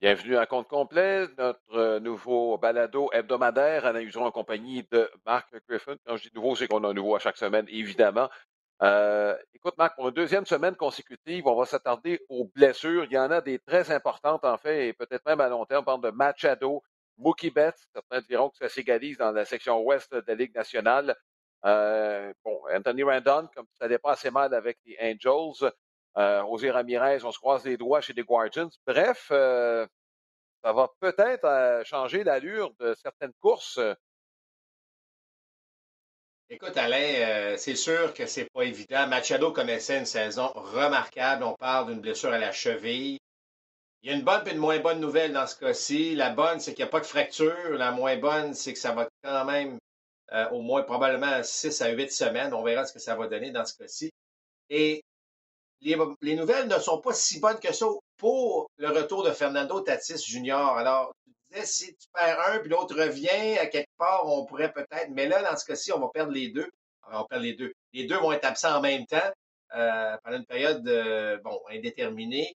Bienvenue à compte complet, notre euh, nouveau balado hebdomadaire à la en compagnie de Marc Griffin. Quand je dis nouveau, c'est qu'on a un nouveau à chaque semaine, évidemment. Euh, écoute, Marc, pour une deuxième semaine consécutive, on va s'attarder aux blessures. Il y en a des très importantes, en fait, et peut-être même à long terme. On parle de Machado, Mookie Betts. Certains diront que ça s'égalise dans la section ouest de la Ligue nationale. Euh, bon, Anthony Randon, comme ça pas assez mal avec les Angels. Euh, on se croise les doigts chez les Guardians. Bref, euh, ça va peut-être euh, changer l'allure de certaines courses. Écoute, Alain, c'est sûr que c'est pas évident. Machado connaissait une saison remarquable. On parle d'une blessure à la cheville. Il y a une bonne et une moins bonne nouvelle dans ce cas-ci. La bonne, c'est qu'il n'y a pas de fracture. La moins bonne, c'est que ça va quand même au moins probablement 6 à 8 semaines. On verra ce que ça va donner dans ce cas-ci. Et les, nouvelles ne sont pas si bonnes que ça pour le retour de Fernando Tatis Jr. Alors, tu disais, si tu perds un, puis l'autre revient, à quelque part, on pourrait peut-être, mais là, dans ce cas-ci, on va perdre les deux. on perd les deux. Les deux vont être absents en même temps euh, pendant une période, euh, bon, indéterminée.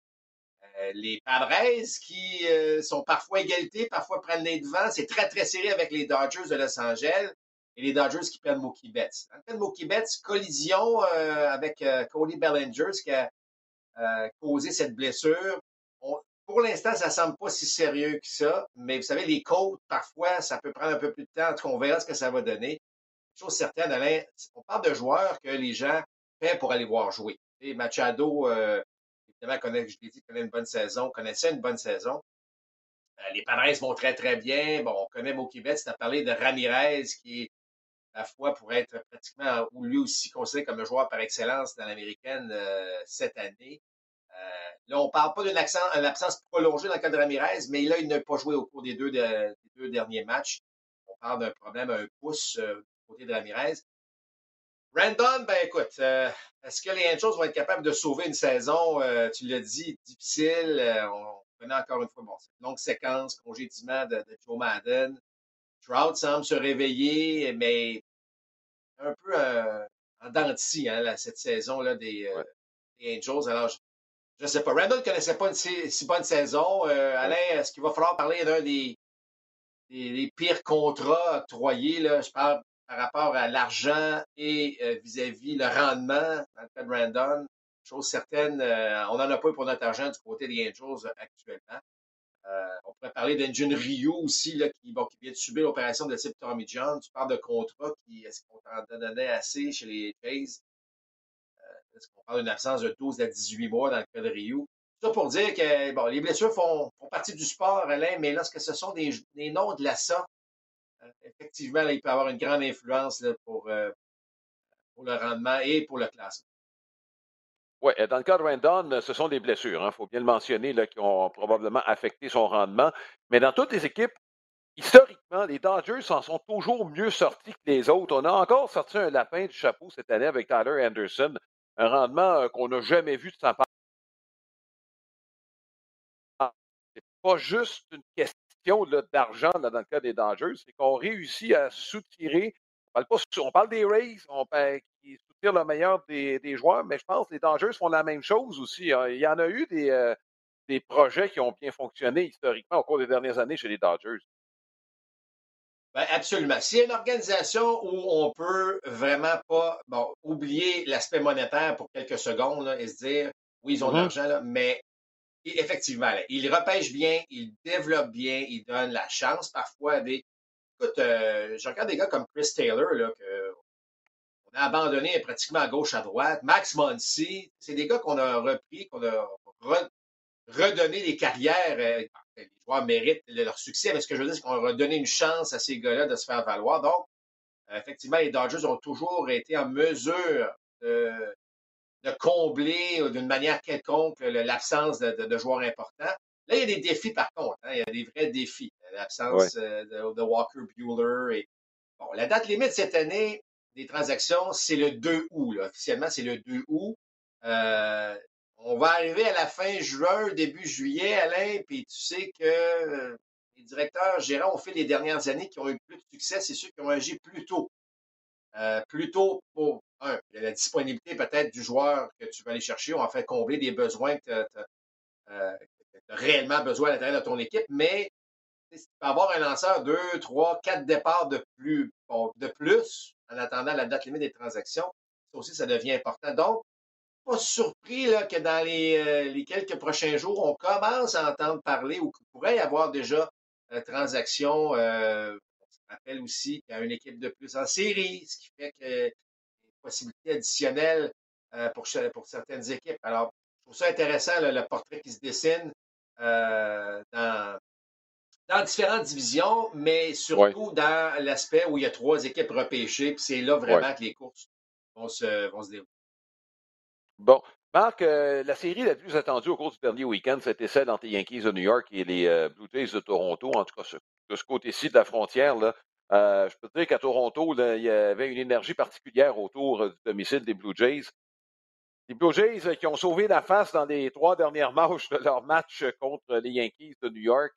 Euh, les Padres qui sont parfois égalité, parfois prennent les devants. C'est très, très serré avec les Dodgers de Los Angeles et les Dodgers qui prennent Mookie Betts. Cas de Mookie Betts, collision euh, avec euh, Cody Bellinger, ce qui a euh, causé cette blessure. pour l'instant, ça semble pas si sérieux que ça, mais vous savez, les côtes, parfois, ça peut prendre un peu plus de temps. En on verra ce que ça va donner. Chose certaine, Alain, on parle de joueurs que les gens paient pour aller voir jouer. Et Machado, évidemment, connaît, je l'ai dit, connaît une bonne saison, connaissait une bonne saison. les Padres vont très, très bien. Bon, on connaît Mookie Betts. Tu as parlé de Ramirez, qui est la fois pour être pratiquement, ou lui aussi considéré comme le joueur par excellence dans l'américaine euh, cette année. Euh, là, on ne parle pas d'une absence prolongée dans le cas de Ramirez, mais là, il n'a pas joué au cours des deux, derniers matchs. On parle d'un problème à un pouce euh, côté de Ramirez. Randon, ben écoute, est-ce que les Angels vont être capables de sauver une saison, tu l'as dit, difficile? on connaît encore une fois, bon, longue séquence, congédiement de, de Joe Madden. Trout semble se réveiller, mais un peu euh, en dents hein, cette saison-là des, euh, Angels. Alors, je ne sais pas. Randall ne connaissait pas une si, bonne saison. Euh, Alain, est-ce qu'il va falloir parler d'un des, des, pires contrats octroyés? Là? Je parle par rapport à l'argent et vis-à-vis le rendement dans le cas de Randall. Chose certaine, on n'en a pas pour notre argent du côté des Angels actuellement. Euh, on pourrait parler d'Engine Rio aussi, là, qui, vient de subir l'opération de type Tommy John. Tu parles de contrat, qui, est-ce qu'on t'en donnait assez chez les Jays? Euh, est-ce qu'on parle d'une absence de 12 à 18 mois dans le cas de Rio? Ça pour dire que bon, les blessures font, partie du sport, Alain, mais lorsque ce sont des, noms de la ça, euh, effectivement, là, il peut avoir une grande influence pour, pour le rendement et pour le classement. Oui, dans le cas de Randon, ce sont des blessures, il hein, faut bien le mentionner, qui ont probablement affecté son rendement. Mais dans toutes les équipes, historiquement, les Dodgers s'en sont toujours mieux sortis que les autres. On a encore sorti un lapin du chapeau cette année avec Tyler Anderson, un rendement euh, qu'on n'a jamais vu de sa part. C'est pas juste une question d'argent dans le cas des Dodgers, c'est qu'on réussit à soutirer. On parle, pas, des Rays, on le meilleur des, joueurs, mais je pense que les Dangers font la même chose aussi. Hein. Il y en a eu des, euh, des projets qui ont bien fonctionné historiquement au cours des dernières années chez les Dodgers. Ben absolument. S'il y a une organisation où on peut vraiment pas bon, oublier l'aspect monétaire pour quelques secondes et se dire oui, ils ont de mm-hmm. l'argent, mais effectivement, ils repêchent bien, ils développent bien, ils donnent la chance parfois à des. Écoute, euh, je regarde des gars comme Chris Taylor, là, que abandonné pratiquement à gauche, à droite. Max Muncy, c'est des gars qu'on a repris, qu'on a redonné des carrières. Euh, les joueurs méritent leur succès, mais ce que je veux dire, c'est qu'on a redonné une chance à ces gars-là de se faire valoir. Donc, euh, effectivement, les Dodgers ont toujours été en mesure de, combler euh, d'une manière quelconque l'absence de, joueurs importants. Là, il y a des défis, par contre. Hein. il y a des vrais défis. L'absence de, Walker Bueller. Et, bon, la date limite cette année, des transactions, c'est le 2 août. Officiellement, c'est le 2 août. Euh, on va arriver à la fin juin, début juillet, Alain, puis tu sais que euh, les directeurs gérants ont fait les dernières années qui ont eu plus de succès, c'est ceux qui ont agi plus tôt. Euh, plus tôt pour, un, la disponibilité peut-être du joueur que tu vas aller chercher, on faire combler des besoins que réellement besoin à l'intérieur de ton équipe, mais tu peux avoir un lanceur, deux, trois, quatre départs de plus, de plus en attendant la date limite des transactions. Ça aussi, ça devient important. Donc, pas surpris que dans les, euh, les, quelques prochains jours, on commence à entendre parler ou qu'il pourrait y avoir déjà euh, transactions. Euh, on rappelle aussi qu'il y a une équipe de plus en série, ce qui fait que des possibilités additionnelles euh, pour, pour certaines équipes. Alors, je trouve ça intéressant, le portrait qui se dessine dans, dans différentes divisions, mais surtout dans l'aspect où il y a trois équipes repêchées, puis c'est là vraiment que les courses vont se, vont se dérouler. Bon. Marc, euh, la série la plus attendue au cours du dernier week-end, c'était celle entre les Yankees de New York et les euh, Blue Jays de Toronto, en tout cas de ce côté-ci de la frontière. Là, euh, je peux te dire qu'à Toronto, il y avait une énergie particulière autour du domicile des Blue Jays. Les Blue Jays qui ont sauvé la face dans les trois dernières manches de leur match contre les Yankees de New York.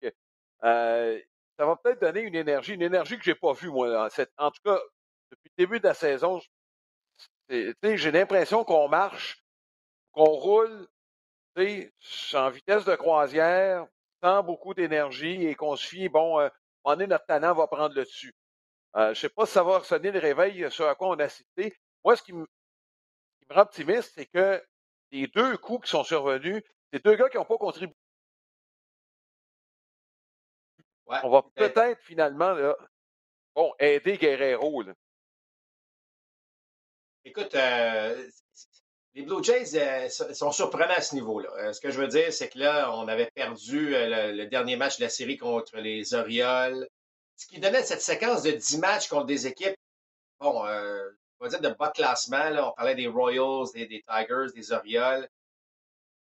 Ça va peut-être donner une énergie, une énergie que je n'ai pas vue, moi. En, tout cas, depuis le début de la saison, j'ai l'impression qu'on marche qu'on roule en vitesse de croisière, sans beaucoup d'énergie et qu'on se fie, bon, euh, on est notre talent va prendre le dessus. Euh, je ne sais pas si ça va sonner le réveil sur à quoi on a cité. Moi, ce qui me, rend optimiste, c'est que les deux coups qui sont survenus, c'est deux gars qui n'ont pas contribué. On va peut-être finalement bon, aider Guerrero. Écoute, euh, les Blue Jays euh, sont surprenants à ce niveau-là. Euh, ce que je veux dire, c'est que là, on avait perdu le, dernier match de la série contre les Orioles, ce qui donnait cette séquence de 10 matchs contre des équipes, bon, on va dire de bas classement. On parlait des Royals, des, Tigers, des Orioles.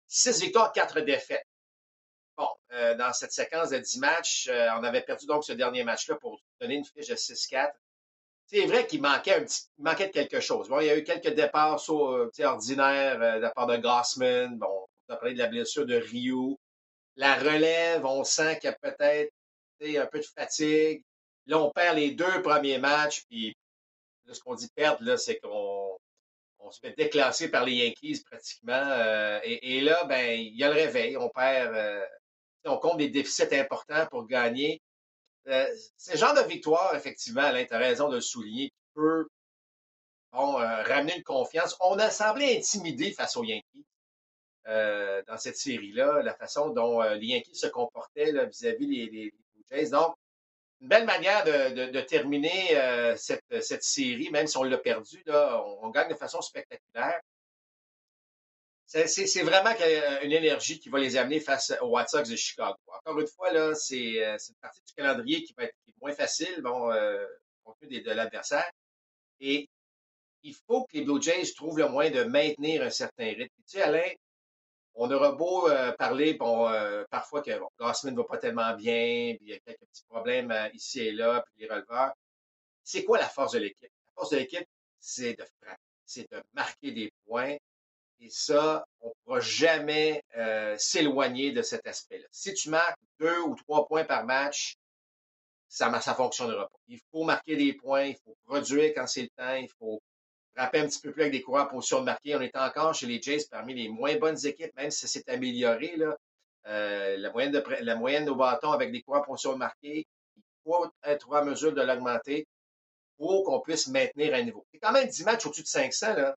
6 victoires, 4 défaites. Bon, dans cette séquence de 10 matchs, on avait perdu donc ce dernier match-là pour donner une fiche de 6-4 c'est vrai qu'il manquait un petit, manquait de quelque chose. Bon, il y a eu quelques départs euh, ordinaires euh, de la part de Gossman. Bon, on a parlé de la blessure de Ryu. La relève, on sent qu'il y a peut-être un peu de fatigue. Là, on perd les deux premiers matchs, puis ce qu'on dit perdre, là, c'est qu'on on se fait déclasser par les Yankees pratiquement. Euh, et, là, ben, il y a le réveil. On perd, on compte des déficits importants pour gagner. Euh, c'est genre de victoire, effectivement, Alain, tu as raison de le souligner, qui peut euh, ramener une confiance. On a semblé intimidé face aux Yankees euh, dans cette série-là, la façon dont les Yankees se comportaient vis-à-vis des les. Donc, une belle manière de, terminer cette, série, même si on l'a perdu, là, on, gagne de façon spectaculaire. C'est vraiment une énergie qui va les amener face aux White Sox de Chicago. Encore une fois, là, c'est euh, une partie du calendrier qui va être moins facile, bon, euh, de l'adversaire. Et il faut que les Blue Jays trouvent le moyen de maintenir un certain rythme. Tu sais, Alain, on aura beau euh, parler, bon, parfois que bon, ne va pas tellement bien, puis il y a quelques petits problèmes ici et là, puis les releveurs. C'est quoi la force de l'équipe? La force de l'équipe, c'est de frapper, c'est de marquer des points, et ça, on ne pourra jamais euh, s'éloigner de cet aspect-là. Si tu marques deux ou trois points par match, ça ne fonctionnera pas. Il faut marquer des points, il faut produire quand c'est le temps, il faut frapper un petit peu plus avec des coureurs en position de marquer. On est encore chez les Jays parmi les moins bonnes équipes, même si ça s'est amélioré. Là. Euh, la, moyenne de, la moyenne au bâton avec des coureurs en position de marquer, il faut être en mesure de l'augmenter pour qu'on puisse maintenir un niveau. C'est quand même 10 matchs au-dessus de 500. Là.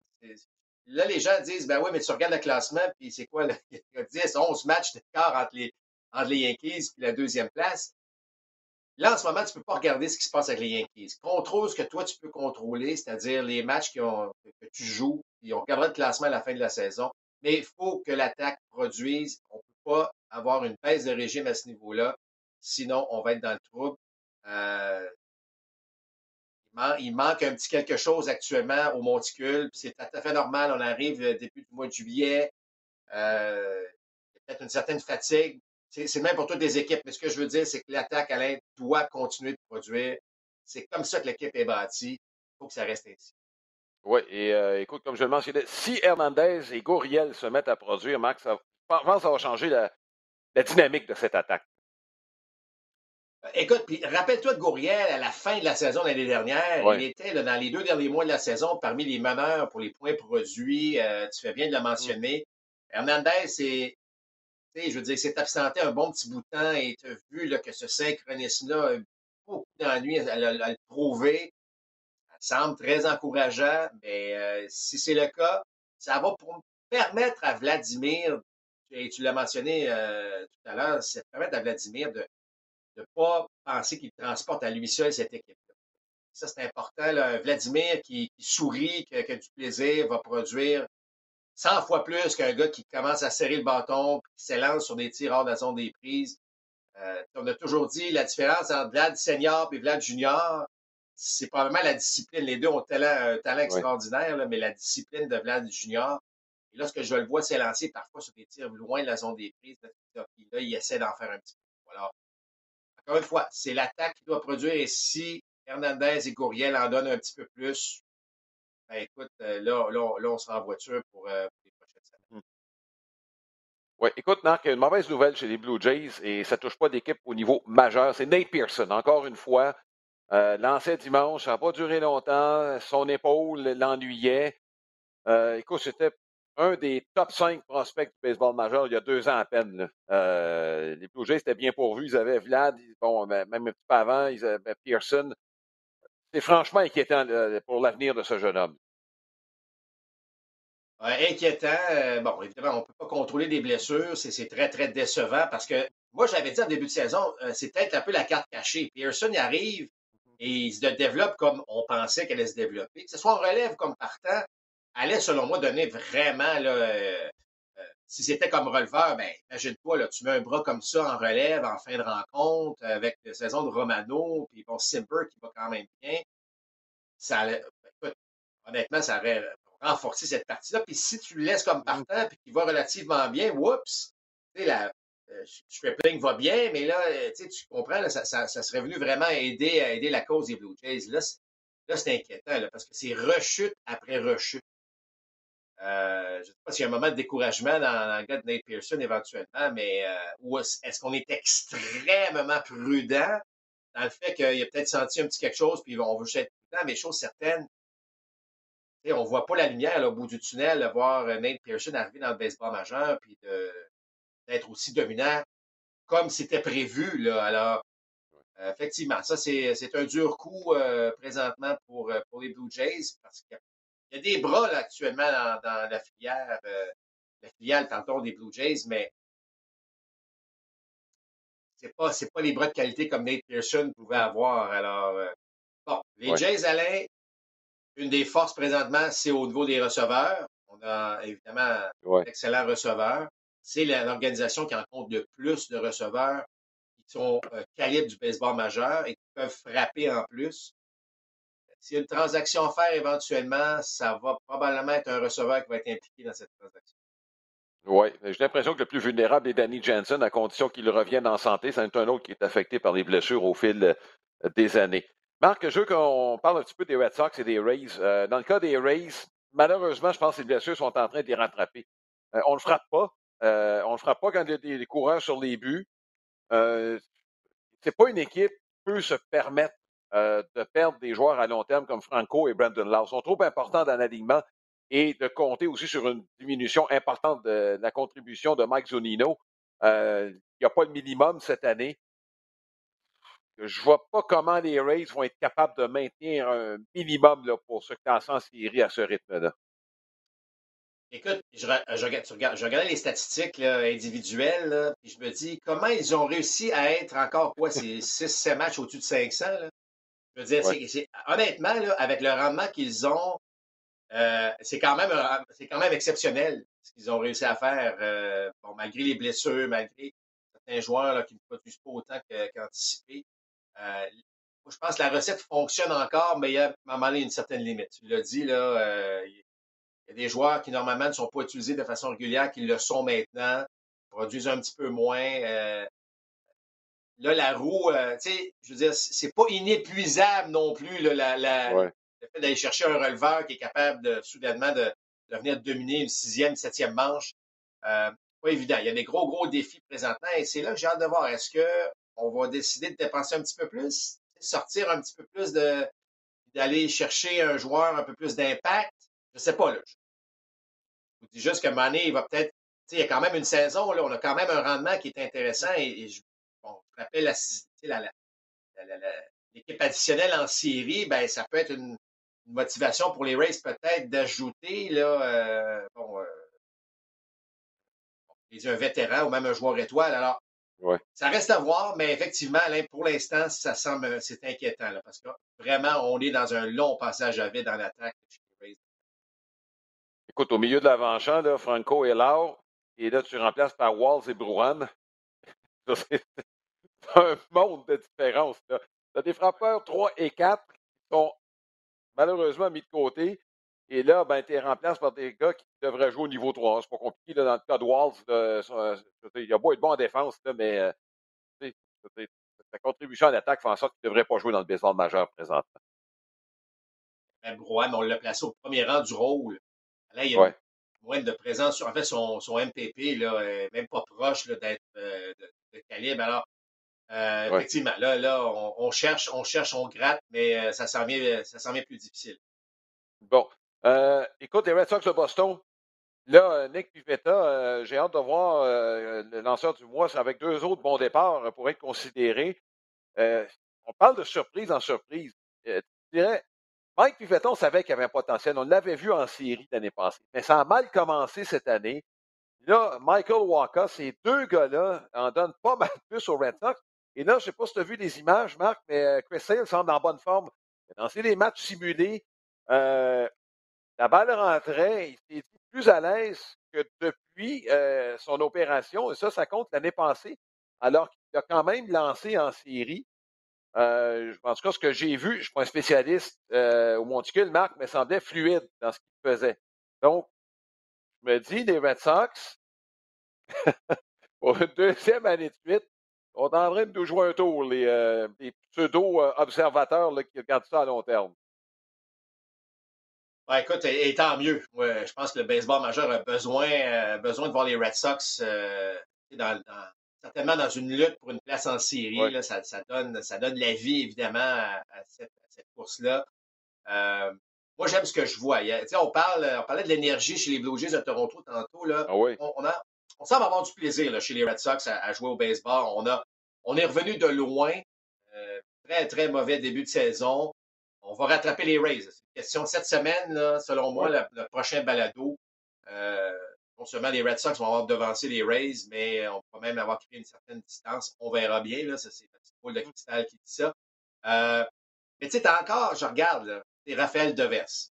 Là, les gens disent, ben oui, mais tu regardes le classement, puis c'est quoi, il y a 10, 11 matchs d'écart entre les, entre les Yankees et la deuxième place. Là, en ce moment, tu ne peux pas regarder ce qui se passe avec les Yankees. Contrôle ce que toi, tu peux contrôler, c'est-à-dire les matchs que tu joues, et on regardera le classement à la fin de la saison. Mais il faut que l'attaque produise. On peut pas avoir une baisse de régime à ce niveau-là. Sinon, on va être dans le trouble. Euh, il manque un petit quelque chose actuellement au monticule. C'est tout à fait normal. On arrive euh, début du mois de juillet. Euh, peut-être une certaine fatigue. C'est même pour toutes les équipes. Mais ce que je veux dire, c'est que l'attaque, Alain, doit continuer de produire. C'est comme ça que l'équipe est bâtie. Il faut que ça reste ainsi. Oui, et euh, écoute, comme je le mentionnais, si Hernandez et Gouriel se mettent à produire, Max, je pense que ça va changer la dynamique de cette attaque. Écoute, puis rappelle-toi de Gouriel à la fin de la saison l'année dernière. Il était dans les deux derniers mois de la saison parmi les meneurs pour les points produits. Euh, tu fais bien de le mentionner. Hernandez, c'est je veux dire, s'est absenté un bon petit bout de temps et tu as vu là, que ce synchronisme-là a beaucoup d'ennuis à, le prouver. Ça semble très encourageant, mais euh, si c'est le cas, ça va pour permettre à Vladimir, et tu l'as mentionné euh, tout à l'heure, ça permettre à Vladimir de ne pas penser qu'il transporte à lui seul cette équipe-là. Ça, c'est important. Vladimir qui, sourit, qui, a du plaisir, va produire 100 fois plus qu'un gars qui commence à serrer le bâton, qui s'élance sur des tirs hors de la zone des prises. Euh, on a toujours dit la différence entre Vlad senior et Vlad junior, c'est probablement la discipline. Les deux ont un talent extraordinaire, mais la discipline de Vlad junior. Et lorsque je le vois s'élancer parfois sur des tirs loin de la zone des prises, là, il essaie d'en faire un petit peu. Encore une fois, c'est l'attaque qui doit produire. Et si Hernandez et Gouriel en donnent un petit peu plus, ben écoute, euh, là, là, on sera en voiture pour, euh, les prochaines semaines. Mmh. Oui, écoute, Marc, il y a une mauvaise nouvelle chez les Blue Jays et ça ne touche pas d'équipe au niveau majeur. C'est Nate Pearson, encore une fois. Euh, lancé dimanche, ça n'a pas duré longtemps. Son épaule l'ennuyait. Écoute, c'était un des top 5 prospects du baseball majeur il y a deux ans à peine. les Blue Jays étaient bien pourvus. Ils avaient Vlad, bon, même un petit peu avant, ils avaient Pearson c'est franchement inquiétant euh, pour l'avenir de ce jeune homme. inquiétant. Euh, bon, évidemment, on ne peut pas contrôler des blessures. C'est très, très décevant parce que moi, j'avais dit en début de saison, euh, c'est peut-être un peu la carte cachée. Pearson y arrive et il se développe comme on pensait qu'elle allait se développer. Que ce soit en relève comme partant, allait, selon moi, donner vraiment, là, si c'était comme releveur, ben, imagine-toi, tu mets un bras comme ça en relève, en fin de rencontre, avec la saison de Romano, puis bon, Simper qui va quand même bien. Ça ben, honnêtement, ça aurait renforcé cette partie-là. Puis si tu le laisses comme mmh. partant, puis qu'il va relativement bien, whoops, tu sais, la, euh, va bien, mais là, euh, tu comprends, ça, ça, serait venu vraiment aider, à aider la cause des Blue Jays. Là, c'est inquiétant, parce que c'est rechute après rechute. Euh, je ne sais pas s'il y a un moment de découragement dans, le gars de Nate Pearson éventuellement, mais euh, est-ce qu'on est extrêmement prudent dans le fait qu'il a peut-être senti un petit quelque chose, puis on veut juste être prudent, mais chose certaine, on ne voit pas la lumière au bout du tunnel, de voir euh, Nate Pearson arriver dans le baseball majeur, puis d'être aussi dominant comme c'était prévu. Là. Alors, effectivement, ça, c'est un dur coup présentement pour, pour les Blue Jays parce qu'il il y a des bras actuellement dans, la filière, euh, la filiale, tantôt des Blue Jays, mais c'est pas, pas les bras de qualité comme Nate Pearson pouvait avoir. Alors, euh, bon, les Jays, Alain, une des forces présentement, c'est au niveau des receveurs. On a évidemment d'excellents receveurs. C'est l'organisation qui en compte le plus de receveurs qui sont euh, calibre du baseball majeur et qui peuvent frapper en plus. S'il y a une transaction à faire éventuellement, ça va probablement être un receveur qui va être impliqué dans cette transaction. Oui, j'ai l'impression que le plus vulnérable est Danny Jensen, à condition qu'il revienne en santé. C'est un autre qui est affecté par les blessures au fil euh, des années. Marc, je veux qu'on parle un petit peu des Red Sox et des Rays. Euh, dans le cas des Rays, malheureusement, je pense que les blessures sont en train de les rattraper. Euh, on ne le frappe pas. on ne frappe pas quand il y a des coureurs sur les buts. c'est pas une équipe qui peut se permettre euh, de perdre des joueurs à long terme comme Franco et Brandon Lau. sont trop importants dans l'alignement et de compter aussi sur une diminution importante de, la contribution de Mike Zunino. Euh, il n'y a pas le minimum cette année. Je ne vois pas comment les Rays vont être capables de maintenir un minimum là, pour se classer en série à ce rythme-là. Écoute, je, regardais les statistiques individuelles, et je me dis comment ils ont réussi à être encore quoi, ces 6-7 matchs au-dessus de 500. Je veux dire, honnêtement, avec le rendement qu'ils ont, euh, c'est quand, même, quand même exceptionnel ce qu'ils ont réussi à faire, euh, bon, malgré les blessures, malgré certains joueurs qui ne produisent pas autant qu'anticipé. Euh, je pense que la recette fonctionne encore, mais il y a à un moment donné une certaine limite. Tu l'as dit, là, il y a des joueurs qui normalement ne sont pas utilisés de façon régulière, qui le sont maintenant, produisent un petit peu moins. Là, la roue, euh, tu sais, je veux dire, c'est pas inépuisable non plus, la, le fait d'aller chercher un releveur qui est capable de soudainement de, venir dominer une sixième, septième manche. Euh, pas évident. Il y a des gros, gros défis présentement et c'est là que j'ai hâte de voir. Est-ce qu'on va décider de dépenser un petit peu plus, sortir un petit peu plus de d'aller chercher un joueur un peu plus d'impact? Je sais pas, là. Je vous dis juste que Mané, il va peut-être il y a quand même une saison, là, on a quand même un rendement qui est intéressant. Et, je, rappelle l'équipe additionnelle en série, ben, ça peut être une, motivation pour les Rays peut-être d'ajouter là, euh, bon, euh, un vétéran ou même un joueur étoile. Alors, ça reste à voir, mais effectivement, pour l'instant, ça semble c'est inquiétant là, parce que vraiment, on est dans un long passage à vide dans l'attaque. Écoute, au milieu de l'avant-champ, Franco est là, et là, tu remplaces par Walls et Brouhan. Un monde de différence. Tu as des frappeurs 3 et 4 qui sont malheureusement mis de côté. Et là, ben, tu es remplacé par des gars qui devraient jouer au niveau 3. C'est pas compliqué. dans le cas de Walls, il a beau être bon en défense, mais euh, sa contribution à l'attaque fait en sorte qu'il ne devrait pas jouer dans le baseball majeur présentement. Ben, Brouhan, on l'a placé au premier rang du rôle. Là, il y a moins de présence. En fait, son, son MPP, là, est même pas proche d'être euh, de, calibre. Alors, euh, effectivement, là, là on, cherche, on cherche, on gratte, mais euh, ça s'en vient, ça vient plus difficile. Bon. écoute, les Red Sox de Boston, là, Nick Pivetta, j'ai hâte de voir le lanceur du mois avec deux autres bons départs pour être considéré. on parle de surprise en surprise. tu dirais, Mike Pivetta, on savait qu'il avait un potentiel. On l'avait vu en série l'année passée. Mais ça a mal commencé cette année. Là, Michael Walker, ces deux gars-là en donnent pas mal plus aux Red Sox. Et là, je ne sais pas si tu as vu les images, Marc, mais euh, Chris Sale semble en bonne forme. Il a lancé des matchs simulés. Euh, la balle rentrait. Il s'est dit plus à l'aise que depuis euh, son opération. Et ça, ça compte l'année passée. Alors qu'il a quand même lancé en série. Euh, en tout cas, ce que j'ai vu, je ne suis pas un spécialiste euh, au monticule, Marc, mais semblait fluide dans ce qu'il faisait. Donc, je me dis, les Red Sox, pour une deuxième année de suite, on est en train de nous jouer un tour, les, euh, pseudo-observateurs qui regardent ça à long terme. Ouais, écoute, et, tant mieux. je pense que le baseball majeur a besoin, besoin de voir les Red Sox dans, certainement dans une lutte pour une place en série. ça, donne, ça donne la vie, évidemment, à, cette, course-là. Euh, moi, j'aime ce que je vois. on, parle, on parlait de l'énergie chez les Blue Jays de Toronto tantôt. Là. Ah on, a, on semble avoir du plaisir chez les Red Sox à, jouer au baseball. On, a, on est revenu de loin. Euh, très, très mauvais début de saison. On va rattraper les Rays. C'est une question cette semaine, selon moi, le, prochain balado. Euh, non seulement les Red Sox vont avoir devancé les Rays, mais on va même avoir pris une certaine distance. On verra bien, là, ça c'est la petite boule de cristal qui dit ça. Euh, mais tu sais, encore, je regarde, c'est Raphaël Devers.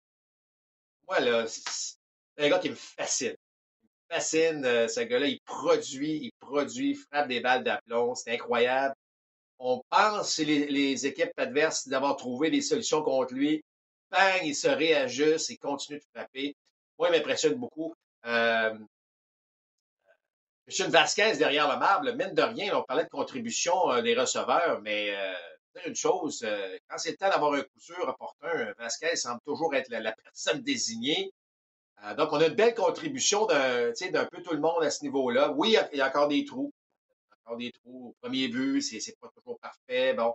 Moi, là, c'est un gars qui me fascine. Fascine, euh, ce gars-là, il produit, il produit, frappe des balles d'aplomb, c'est incroyable. On pense, les, les équipes adverses, d'avoir trouvé des solutions contre lui. Bang, il se réajuste, il continue de frapper. Moi, il m'impressionne beaucoup. Euh, Monsieur Vasquez derrière le marbre, mine de rien, on parlait de contribution euh, des receveurs, mais euh, une chose, euh, quand c'est le temps d'avoir un coup sûr opportun, Vasquez semble toujours être la, personne désignée. Donc, on a une belle contribution d'un peu tout le monde à ce niveau-là. Oui, il y, a, encore des trous. Encore des trous. Au premier but, c'est pas toujours parfait. Bon.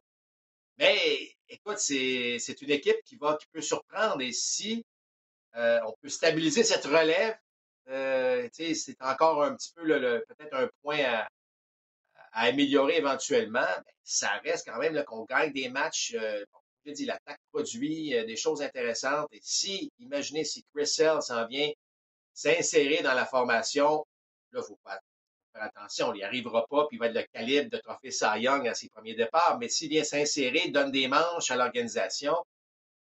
Mais écoute, c'est une équipe qui va qui peut surprendre. Et si on peut stabiliser cette relève, euh, c'est encore un petit peu peut-être un point à, améliorer éventuellement. ça reste quand même qu'on gagne des matchs. Euh, je dis, l'attaque produit euh, des choses intéressantes. Et si, imaginez si Chris Sell s'en vient s'insérer dans la formation, là, il faut faire attention, il n'y arrivera pas, puis il va être le calibre de trophée Cy Young à ses premiers départs. Mais s'il vient s'insérer, donne des manches à l'organisation,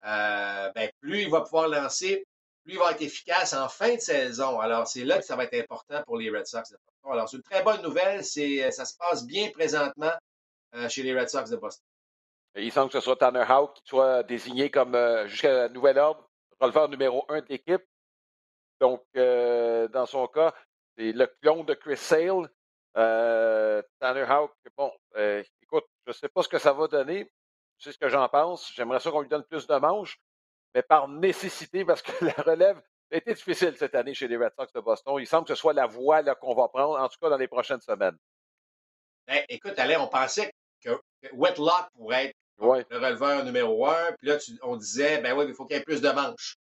ben, plus il va pouvoir lancer, lui va être efficace en fin de saison. Alors, c'est là que ça va être important pour les Red Sox de Boston. Alors, c'est une très bonne nouvelle. C'est, euh, ça se passe bien présentement euh, chez les Red Sox de Boston. Il semble que ce soit Tanner Houck qui soit désigné comme, euh, jusqu'à nouvel ordre, releveur numéro un de l'équipe. Donc, dans son cas, c'est le clone de Chris Sale. Tanner Houck, bon, écoute, je ne sais pas ce que ça va donner. C'est ce que j'en pense. J'aimerais ça qu'on lui donne plus de manches mais par nécessité, parce que la relève a été difficile cette année chez les Red Sox de Boston. Il semble que ce soit la voie qu'on va prendre, en tout cas dans les prochaines semaines. Ben, écoute, Alain, on pensait que, Wetlock pourrait être le releveur numéro un. Puis là, on disait, ben oui, il faut qu'il y ait plus de manches.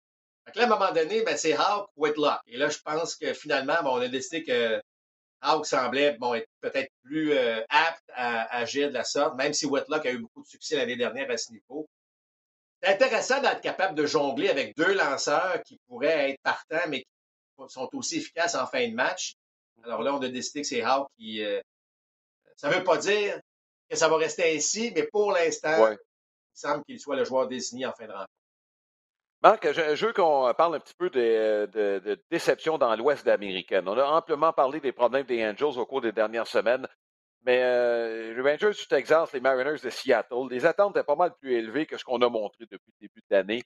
à un moment donné, ben, c'est Hawk ou Whitlock. Et là, je pense que finalement, on a décidé que Hawk semblait bon, être peut-être plus euh, apte à, agir de la sorte, même si Whitlock a eu beaucoup de succès l'année dernière à ce niveau. C'est intéressant d'être capable de jongler avec deux lanceurs qui pourraient être partants, mais qui sont aussi efficaces en fin de match. Alors là, on a décidé que c'est Hawk qui. Euh, ça ne veut pas dire que ça va rester ainsi, mais pour l'instant, il semble qu'il soit le joueur désigné en fin de rencontre. Marc, je, veux qu'on parle un petit peu de, de, déception dans l'Ouest américaine. On a amplement parlé des problèmes des Angels au cours des dernières semaines, mais euh, les Rangers du Texas, les Mariners de Seattle, les attentes étaient pas mal plus élevées que ce qu'on a montré depuis le début de l'année.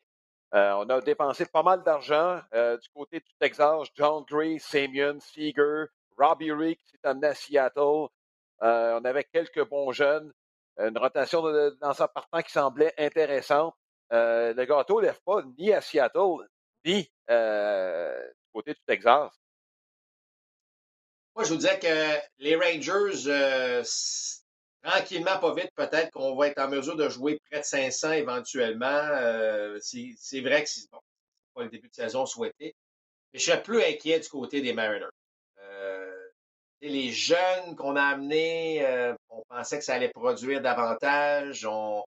Euh, on a dépensé pas mal d'argent euh, du côté du Texas. John Gray, Semyon, Seager, Robbie Rick qui s'est amené à Seattle. On avait quelques bons jeunes. Une rotation dans sa partant qui semblait intéressante. Euh, le gâteau ne lève pas ni à Seattle, ni euh, du côté du Texas. Moi, je vous disais que les Rangers, euh, tranquillement, pas vite, peut-être qu'on va être en mesure de jouer près de 500 éventuellement. c'est vrai que c'est bon, pas le début de saison souhaité. Mais je serais plus inquiet du côté des Mariners. Les jeunes qu'on a amenés, on pensait que ça allait produire davantage. On,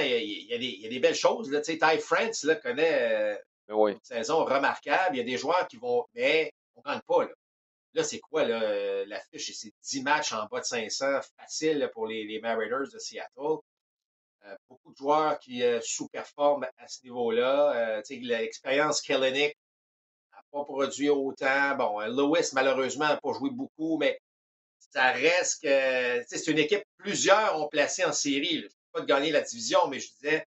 il y, a des, belles choses. Là. Ty France là, connaît euh, ben une saison remarquable. Il y a des joueurs qui vont. Mais on ne gagne pas. Là, c'est quoi la fiche? C'est 10 matchs en bas de 500, facile pour les, Mariners de Seattle. Euh, beaucoup de joueurs qui euh, sous-performent à ce niveau-là. L'expérience Kellenick n'a pas produit autant. Bon, Lewis, malheureusement, n'a pas joué beaucoup, mais ça reste que c'est une équipe, plusieurs ont placé en série pas de gagner la division, mais je disais,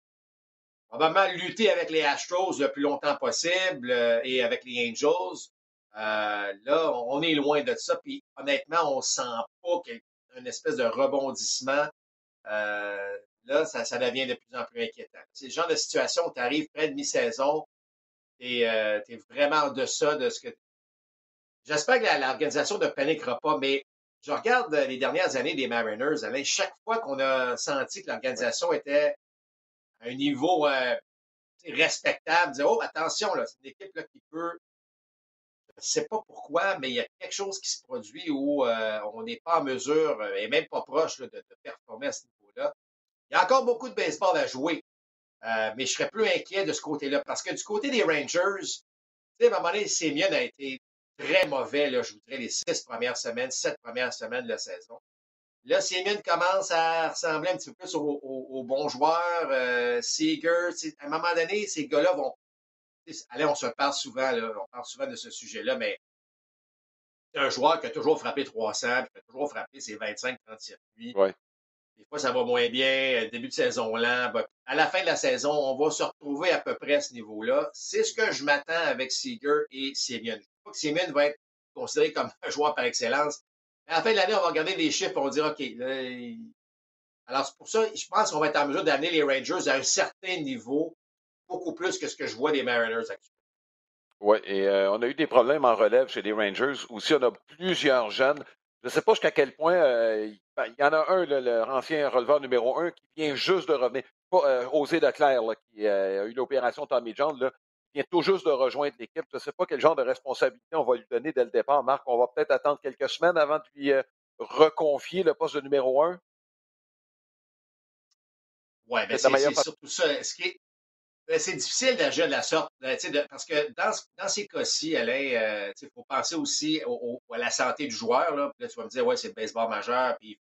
probablement lutter avec les Astros le plus longtemps possible euh, et avec les Angels. Euh, là, on est loin de ça. Puis honnêtement, on sent pas qu'il y a une espèce de rebondissement. Euh, là, ça, devient de plus en plus inquiétant. C'est le genre de situation où tu arrives près de mi-saison tu es vraiment en deçà de ce que. J'espère que l'organisation ne paniquera pas, mais je regarde euh, les dernières années des Mariners, Alain, chaque fois qu'on a senti que l'organisation était à un niveau euh, respectable, dire, oh, attention, c'est une équipe là, qui peut. Je ne sais pas pourquoi, mais il y a quelque chose qui se produit où euh, on n'est pas en mesure, et même pas proche de, de, performer à ce niveau-là. Il y a encore beaucoup de baseball à jouer, mais je serais plus inquiet de ce côté-là. Parce que du côté des Rangers, à un moment donné, Sémienne a été très mauvais, là, je vous dirais, les six premières semaines, sept premières semaines de la saison. Là, Siemens commence à ressembler un petit peu plus aux, bons joueurs. Euh, Seager, à un moment donné, ces gars-là vont. Allez, on se parle souvent, là, on parle souvent de ce sujet-là, mais c'est un joueur qui a toujours frappé 300, qui a toujours frappé ses 25-30 circuits. Des fois, ça va moins bien, début de saison lent. à la fin de la saison, on va se retrouver à peu près à ce niveau-là. C'est ce que je m'attends avec Seager et Siemens que Siemens va être considéré comme un joueur par excellence. À la fin de l'année, on va regarder les chiffres et on va dire, OK, alors c'est pour ça, je pense qu'on va être en mesure d'amener les Rangers à un certain niveau, beaucoup plus que ce que je vois des Mariners actuellement. Oui, et euh, on a eu des problèmes en relève chez les Rangers. Aussi, on a plusieurs jeunes. Je ne sais pas jusqu'à quel point. Euh, ben, il y en a un, l'ancien releveur numéro un, qui vient juste de revenir. Pas euh, Osé Leclerc, qui a eu l'opération Tommy John. Là, vient tout juste de rejoindre l'équipe. Je ne sais pas quel genre de responsabilité on va lui donner dès le départ. Marc, on va peut-être attendre quelques semaines avant de lui euh, reconfier le poste de numéro un. Oui, mais c'est surtout ça. Ben, c'est difficile d'agir de la sorte, ben, parce que dans, ces cas-ci, Alain, euh, il faut penser aussi à la santé du joueur. Là, tu vas me dire, ouais, c'est le baseball majeur, puis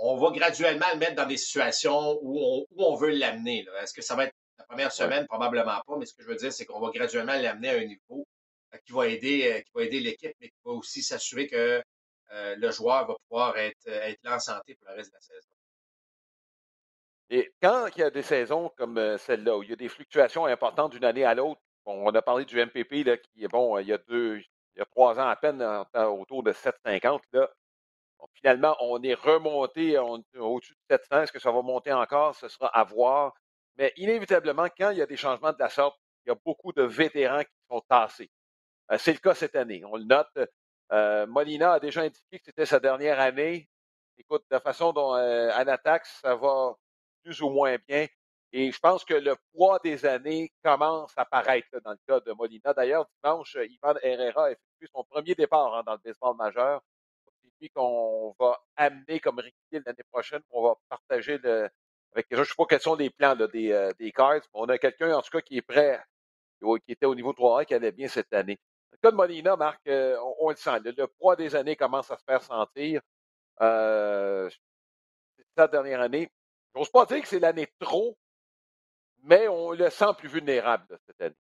on, va graduellement le mettre dans des situations où on, où on veut l'amener. Est-ce que ça va être la première semaine, probablement pas, mais ce que je veux dire, c'est qu'on va graduellement l'amener à un niveau euh, qui va aider, euh, qui va aider l'équipe, mais qui va aussi s'assurer que euh, le joueur va pouvoir être, être là en santé pour le reste de la saison. Et quand il y a des saisons comme celle-là, où il y a des fluctuations importantes d'une année à l'autre, on a parlé du MPP là, qui est bon, il y a deux, il y a trois ans à peine, autour de 7,50. Là, finalement, on est remonté au-dessus de 700. Est-ce que ça va monter encore? Ce sera à voir. Mais inévitablement, quand il y a des changements de la sorte, il y a beaucoup de vétérans qui sont tassés. Euh, c'est le cas cette année. On le note. Euh, Molina a déjà indiqué que c'était sa dernière année. Écoute, de la façon dont euh, Anatax, ça va plus ou moins bien. Et je pense que le poids des années commence à paraître dans le cas de Molina. D'ailleurs, dimanche, Ivan Herrera a effectué son premier départ hein, dans le baseball majeur. C'est lui qu'on va amener comme régulier l'année prochaine. On va partager le, avec, je ne sais pas quels sont les plans des, euh, des Cards. On a quelqu'un, en tout cas, qui est prêt, qui était au niveau 3A, qui allait bien cette année. Le cas de Molina, Marc, euh, on, le sent. Le, poids des années commence à se faire sentir. Euh, cette dernière année. Je n'ose pas dire que c'est l'année trop, mais on le sent plus vulnérable cette année.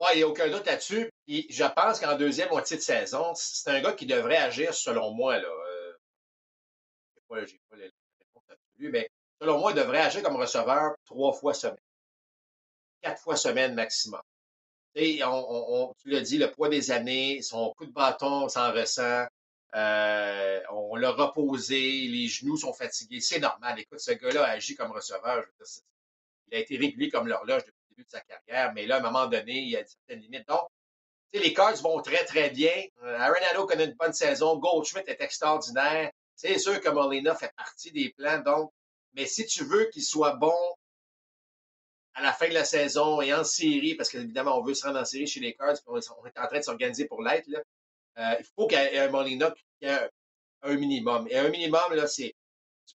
Oui, il n'y a aucun doute là-dessus. je pense qu'en deuxième moitié de saison, c'est un gars qui devrait agir, selon moi. Là. Euh, je n'ai pas, les réponses absolues, mais selon moi, il devrait agir comme receveur trois fois semaine. Quatre fois semaine maximum. on, tu l'as dit, le poids des années, son coup de bâton s'en ressent. Euh, on l'a reposé, les genoux sont fatigués. C'est normal. Écoute, ce gars-là agit comme receveur. il a été régulier comme l'horloge depuis le début de sa carrière, mais là, à un moment donné, il y a certaines limites. Donc, les Cards vont très, très bien. Euh, Arenado connaît une bonne saison. Goldschmidt est extraordinaire. C'est sûr que Molina fait partie des plans. Donc, mais si tu veux qu'il soit bon à la fin de la saison et en série, parce qu'évidemment, on veut se rendre en série chez les Cards, on est en train de s'organiser pour l'être, euh, il faut qu'il y ait un Molina qui ait un minimum. Et un minimum, là, c'est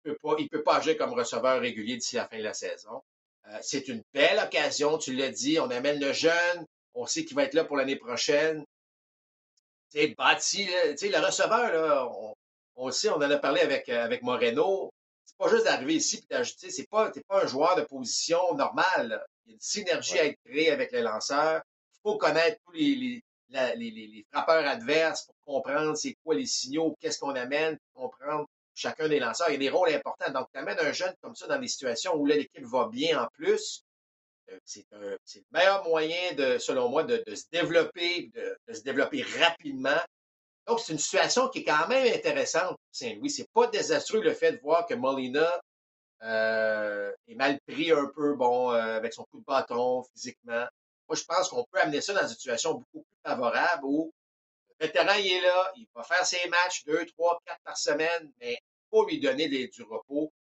il ne peut pas agir comme receveur régulier d'ici la fin de la saison. Euh, c'est une belle occasion, tu l'as dit, on amène le jeune, on sait qu'il va être là pour l'année prochaine. C'est bâti, le receveur, là, on, on, le sait, on en a parlé avec, euh, avec Moreno. C'est pas juste d'arriver ici et d'ajouter, c'est pas, pas un joueur de position normale. Il y a une synergie à être créée avec les lanceurs. Il faut connaître tous les, les, frappeurs adverses pour comprendre c'est quoi les signaux, qu'est-ce qu'on amène, pour comprendre chacun des lanceurs. Il y a des rôles importants. Donc, tu amènes un jeune comme ça dans des situations où l'équipe va bien en plus. Euh, c'est le meilleur moyen, selon moi, de, se développer, de, se développer rapidement. Donc, c'est une situation qui est quand même intéressante pour Saint-Louis. C'est pas désastreux le fait de voir que Molina euh, est mal pris un peu, bon, euh, avec son coup de bâton physiquement. Moi, je pense qu'on peut amener ça dans une situation beaucoup plus favorable où le vétéran, il est là, il va faire ses matchs deux, trois, quatre par semaine, mais il faut lui donner du repos.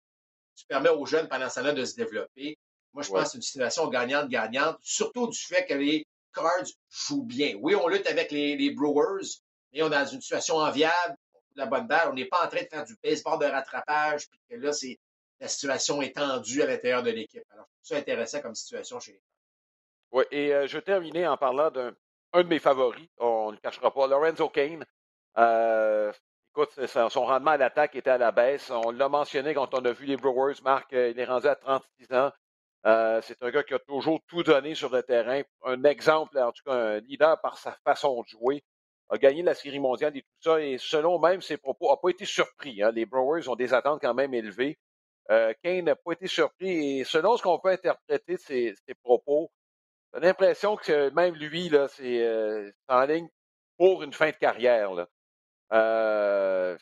Tu permets aux jeunes pendant ce temps-là de se développer. Moi, je pense que c'est une situation gagnante-gagnante, surtout du fait que les Cards jouent bien. Oui, on lutte avec les, Brewers, mais on est dans une situation enviable, la bonne balle. On n'est pas en train de faire du baseball de rattrapage, puis que là, c'est la situation est tendue à l'intérieur de l'équipe. Alors, c'est intéressant comme situation chez les oui, et euh, je vais terminer en parlant d'un de mes favoris, on ne le cachera pas, Lorenzo Kane. Euh, écoute, son rendement à l'attaque était à la baisse. On l'a mentionné quand on a vu les Brewers. Marc, euh, il est rendu à 36 ans. c'est un gars qui a toujours tout donné sur le terrain. Un exemple, en tout cas, un leader par sa façon de jouer. A gagné la Série mondiale et tout ça. Et selon même ses propos, n'a pas été surpris. Hein. Les Brewers ont des attentes quand même élevées. Kane n'a pas été surpris. Et selon ce qu'on peut interpréter de ses propos, j'ai l'impression que même lui, là, c'est euh, en ligne pour une fin de carrière. Là. Euh,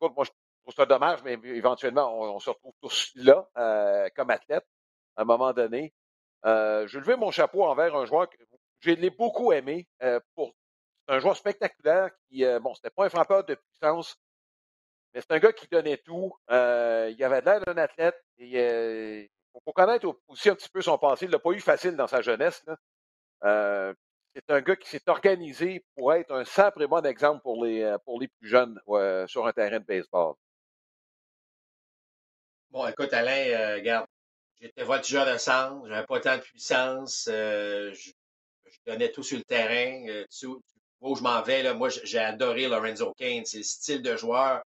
écoute, moi, je trouve ça dommage, mais éventuellement, on, se retrouve tous là euh, comme athlète à un moment donné. Euh, je lever mon chapeau envers un joueur que je l'ai beaucoup aimé. pour c'est un joueur spectaculaire qui, bon, c'était pas un frappeur de puissance, mais c'est un gars qui donnait tout. il avait l'air d'un athlète et faut connaître aussi un petit peu son passé. Il l'a pas eu facile dans sa jeunesse. Euh, c'est un gars qui s'est organisé pour être un simple et bon exemple pour les, euh, pour les plus jeunes sur un terrain de baseball. Bon, écoute, Alain, euh, regarde, j'étais voltigeur de centre, j'avais pas tant de puissance, je, donnais tout sur le terrain. tu, vois où je m'en vais, là, moi, j'ai adoré Lorenzo Kane. C'est le style de joueur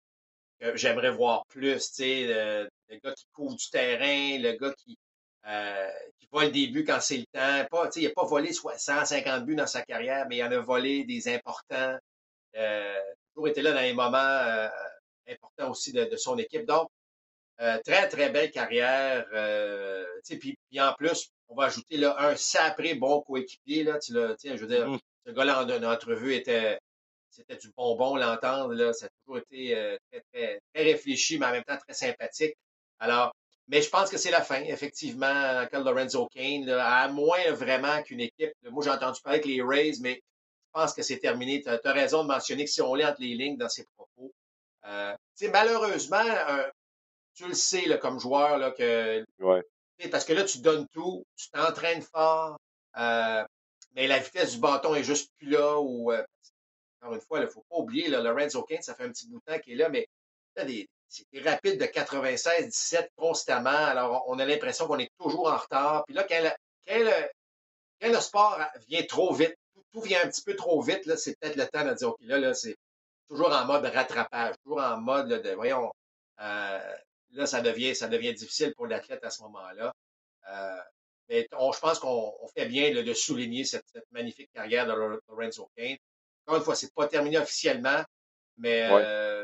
que j'aimerais voir plus, tu sais, le gars qui couvre du terrain, le gars qui, euh, qui vole des buts quand c'est le temps. Pas, il n'a pas volé 150 buts dans sa carrière, mais il en a volé des importants. Euh, toujours été là dans les moments euh, importants aussi de, son équipe. Donc, euh, très, très belle carrière. Puis, puis en plus, on va ajouter là, un sapré bon coéquipier. Là, tu je veux dire, mmh. ce gars-là en, en, entrevue était c'était du bonbon l'entendre. Ça a toujours été très, très, très, réfléchi, mais en même temps très sympathique. Alors, mais je pense que c'est la fin, effectivement, quand Lorenzo Kane, à moins vraiment qu'une équipe. Moi, j'ai entendu parler avec les Rays, mais je pense que c'est terminé. Tu as, raison de mentionner que si on lit entre les lignes dans ses propos, euh, malheureusement, euh, tu le sais là, comme joueur là, que parce que là, tu donnes tout, tu t'entraînes fort, euh, mais la vitesse du bâton est juste plus là. Ou, euh, encore une fois, il ne faut pas oublier, là, Lorenzo Kane, ça fait un petit bout de temps qu'il est là, mais c'est rapide de 96-17 constamment. Alors, on a l'impression qu'on est toujours en retard. Puis là, quand, le, sport vient trop vite, tout, vient un petit peu trop vite, là, c'est peut-être le temps de dire, OK, là, là c'est toujours en mode rattrapage, toujours en mode de, voyons, euh, là, ça devient, ça devient difficile pour l'athlète à ce moment-là. Euh, mais je pense qu'on fait bien de souligner cette, magnifique carrière de Lorenzo Kane. Encore une fois, c'est pas terminé officiellement, mais euh,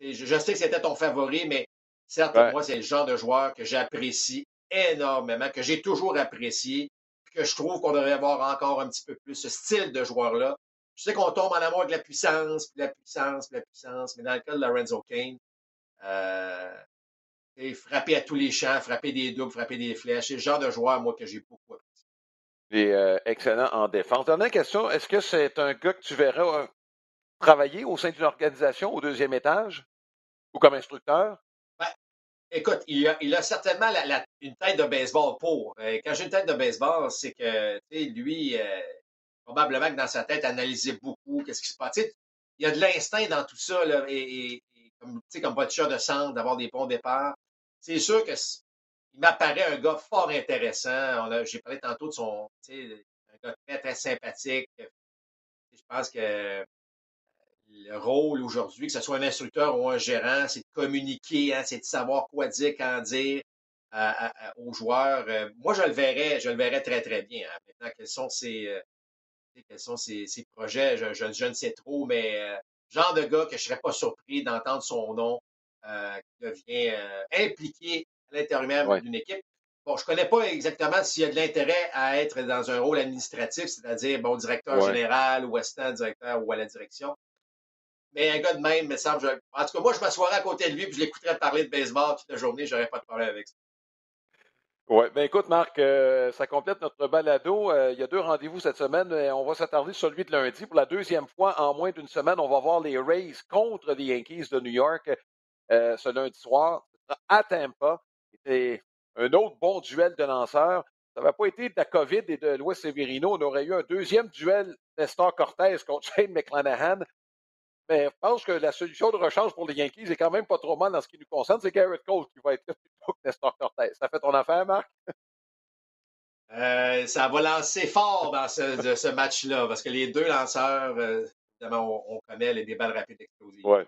je, sais que c'était ton favori, mais certes, pour moi, c'est le genre de joueur que j'apprécie énormément, que j'ai toujours apprécié, que je trouve qu'on devrait avoir encore un petit peu plus ce style de joueur-là. Je sais qu'on tombe en amour avec la puissance, puis la puissance, puis la puissance, mais dans le cas de Lorenzo Kane, euh, frapper à tous les champs, frapper des doubles, frapper des flèches. C'est le genre de joueur, moi, que j'ai beaucoup apprécié. Il est euh, excellent en défense. Dernière question, est-ce que c'est un gars que tu verras euh, travailler au sein d'une organisation au deuxième étage? Ou comme instructeur? Ben, écoute, il a, certainement une tête de baseball pour. quand j'ai une tête de baseball, c'est que lui, probablement que dans sa tête, analysait beaucoup qu'est-ce qui se passe. il y a de l'instinct dans tout ça, là, et, comme, comme voiture de centre, d'avoir des bons départs. C'est sûr que il m'apparaît un gars fort intéressant. J'ai parlé tantôt de son, un gars très, très sympathique. Je pense que le rôle aujourd'hui, que ce soit un instructeur ou un gérant, c'est de communiquer, hein, c'est de savoir quoi dire, quand dire aux joueurs. Euh, moi, je le verrais, je le verrais très, très bien. Hein. Maintenant, quels sont ses, euh, quels sont ses, projets, je, ne sais trop, mais euh, genre de gars que je ne serais pas surpris d'entendre son nom euh, qui devient euh, impliqué à l'intérieur d'une équipe. Bon, je ne connais pas exactement s'il y a de l'intérêt à être dans un rôle administratif, c'est-à-dire bon directeur général ou assistant directeur ou à la direction. Mais un gars de même, me semble. En tout cas, moi, je m'assoirais à côté de lui et je l'écouterais parler de baseball toute la journée, je n'aurais pas de problème avec ça. Oui, bien écoute, Marc, euh, ça complète notre balado. Euh, il y a deux rendez-vous cette semaine. on va s'attarder sur celui de lundi. Pour la deuxième fois en moins d'une semaine, on va voir les Rays contre les Yankees de New York euh, ce lundi soir. À Tampa. C'était un autre bon duel de lanceurs. Ça n'avait pas été de la COVID et de Louis Severino. On aurait eu un deuxième duel Nestor Cortez contre Shane McClanahan. Mais je pense que la solution de rechange pour les Yankees est quand même pas trop mal dans ce qui nous concerne. C'est Garrett Cole qui va être là plutôt que Nestor Cortez. Ça fait ton affaire, Marc? Euh, ça va lancer fort dans ce, match-là, parce que les deux lanceurs, euh, évidemment, on, connaît les, balles rapides explosives. Oui.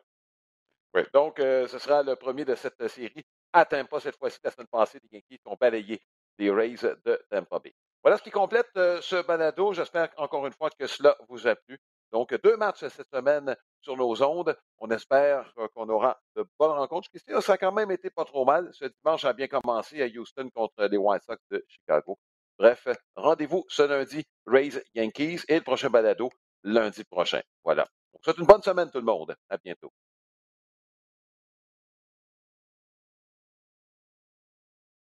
Ouais. Donc, euh, ce sera le premier de cette série. Atteint pas cette fois-ci, la semaine passée, les Yankees qui ont balayé les Rays de Tampa Bay. Voilà ce qui complète ce balado. J'espère encore une fois que cela vous a plu. Donc, deux matchs cette semaine sur nos ondes. On espère euh, qu'on aura de bonnes rencontres. Ça a quand même été pas trop mal. Ce dimanche a bien commencé à Houston contre les White Sox de Chicago. Bref, rendez-vous ce lundi, Raise Yankees et le prochain balado lundi prochain. Voilà. Donc, c'est une bonne semaine tout le monde. À bientôt.